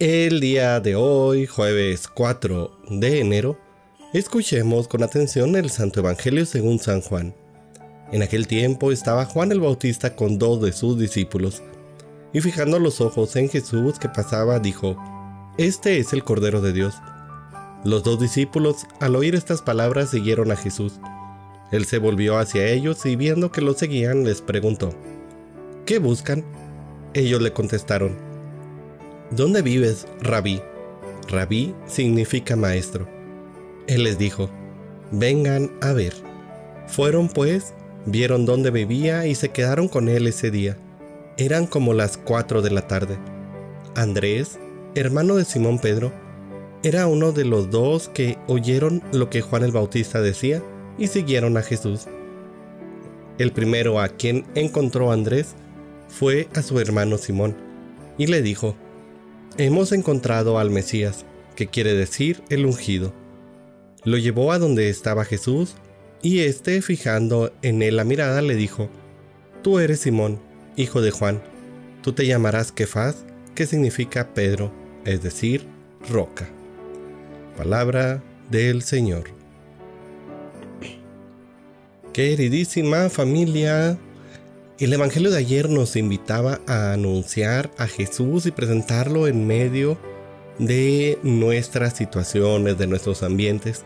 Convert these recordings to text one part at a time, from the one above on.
El día de hoy, jueves 4 de enero, escuchemos con atención el Santo Evangelio según San Juan. En aquel tiempo estaba Juan el Bautista con dos de sus discípulos, y fijando los ojos en Jesús que pasaba, dijo, Este es el Cordero de Dios. Los dos discípulos, al oír estas palabras, siguieron a Jesús. Él se volvió hacia ellos y viendo que lo seguían, les preguntó, ¿Qué buscan? Ellos le contestaron, ¿Dónde vives, rabí? Rabí significa maestro. Él les dijo, vengan a ver. Fueron pues, vieron dónde vivía y se quedaron con él ese día. Eran como las cuatro de la tarde. Andrés, hermano de Simón Pedro, era uno de los dos que oyeron lo que Juan el Bautista decía y siguieron a Jesús. El primero a quien encontró Andrés fue a su hermano Simón y le dijo, Hemos encontrado al Mesías, que quiere decir el ungido. Lo llevó a donde estaba Jesús, y éste, fijando en él la mirada, le dijo, Tú eres Simón, hijo de Juan, tú te llamarás Kefaz, que significa Pedro, es decir, roca. Palabra del Señor. Queridísima familia, el Evangelio de ayer nos invitaba a anunciar a Jesús y presentarlo en medio de nuestras situaciones, de nuestros ambientes.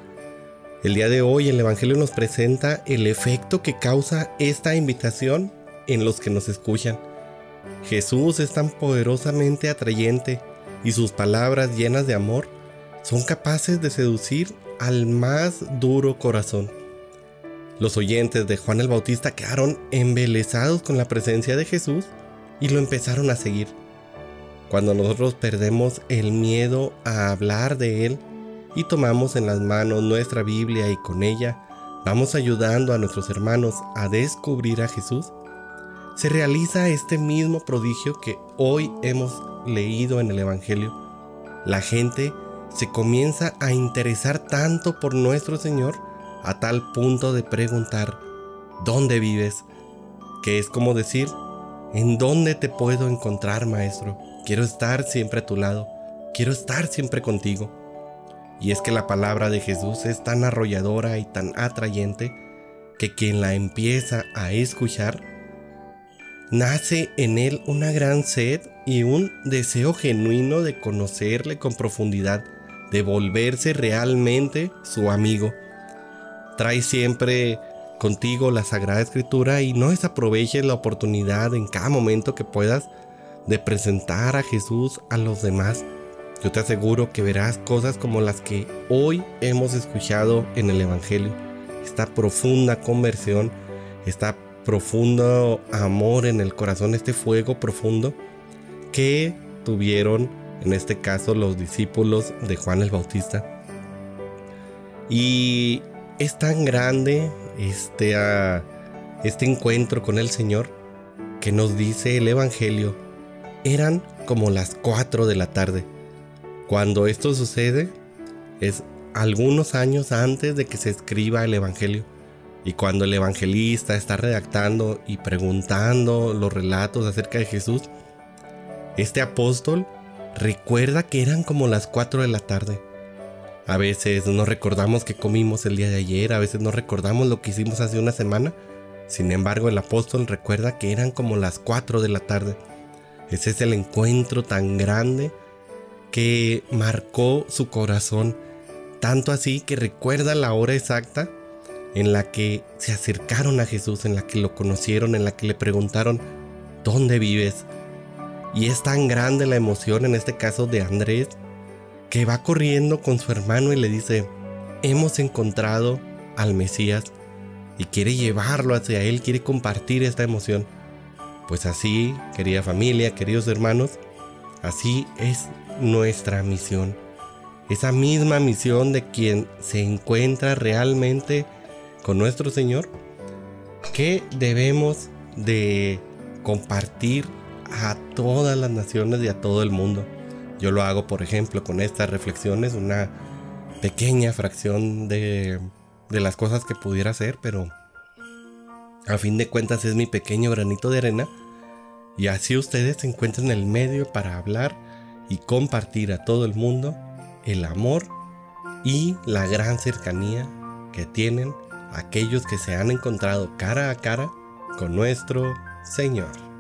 El día de hoy el Evangelio nos presenta el efecto que causa esta invitación en los que nos escuchan. Jesús es tan poderosamente atrayente y sus palabras llenas de amor son capaces de seducir al más duro corazón. Los oyentes de Juan el Bautista quedaron embelesados con la presencia de Jesús y lo empezaron a seguir. Cuando nosotros perdemos el miedo a hablar de Él y tomamos en las manos nuestra Biblia y con ella vamos ayudando a nuestros hermanos a descubrir a Jesús, se realiza este mismo prodigio que hoy hemos leído en el Evangelio. La gente se comienza a interesar tanto por nuestro Señor a tal punto de preguntar, ¿dónde vives? Que es como decir, ¿en dónde te puedo encontrar, maestro? Quiero estar siempre a tu lado, quiero estar siempre contigo. Y es que la palabra de Jesús es tan arrolladora y tan atrayente que quien la empieza a escuchar, nace en él una gran sed y un deseo genuino de conocerle con profundidad, de volverse realmente su amigo Trae siempre contigo la Sagrada Escritura y no desaproveches la oportunidad en cada momento que puedas de presentar a Jesús a los demás. Yo te aseguro que verás cosas como las que hoy hemos escuchado en el Evangelio. Esta profunda conversión, esta profundo amor en el corazón, este fuego profundo que tuvieron en este caso los discípulos de Juan el Bautista. Y es tan grande este, ah, este encuentro con el Señor que nos dice el Evangelio, eran como las 4 de la tarde. Cuando esto sucede es algunos años antes de que se escriba el Evangelio. Y cuando el evangelista está redactando y preguntando los relatos acerca de Jesús, este apóstol recuerda que eran como las 4 de la tarde. A veces no recordamos que comimos el día de ayer, a veces no recordamos lo que hicimos hace una semana. Sin embargo, el apóstol recuerda que eran como las 4 de la tarde. Ese es el encuentro tan grande que marcó su corazón, tanto así que recuerda la hora exacta en la que se acercaron a Jesús, en la que lo conocieron, en la que le preguntaron, ¿dónde vives? Y es tan grande la emoción en este caso de Andrés que va corriendo con su hermano y le dice, hemos encontrado al Mesías y quiere llevarlo hacia él, quiere compartir esta emoción. Pues así, querida familia, queridos hermanos, así es nuestra misión. Esa misma misión de quien se encuentra realmente con nuestro Señor, que debemos de compartir a todas las naciones y a todo el mundo. Yo lo hago, por ejemplo, con estas reflexiones, una pequeña fracción de, de las cosas que pudiera hacer, pero a fin de cuentas es mi pequeño granito de arena. Y así ustedes se encuentran el medio para hablar y compartir a todo el mundo el amor y la gran cercanía que tienen aquellos que se han encontrado cara a cara con nuestro Señor.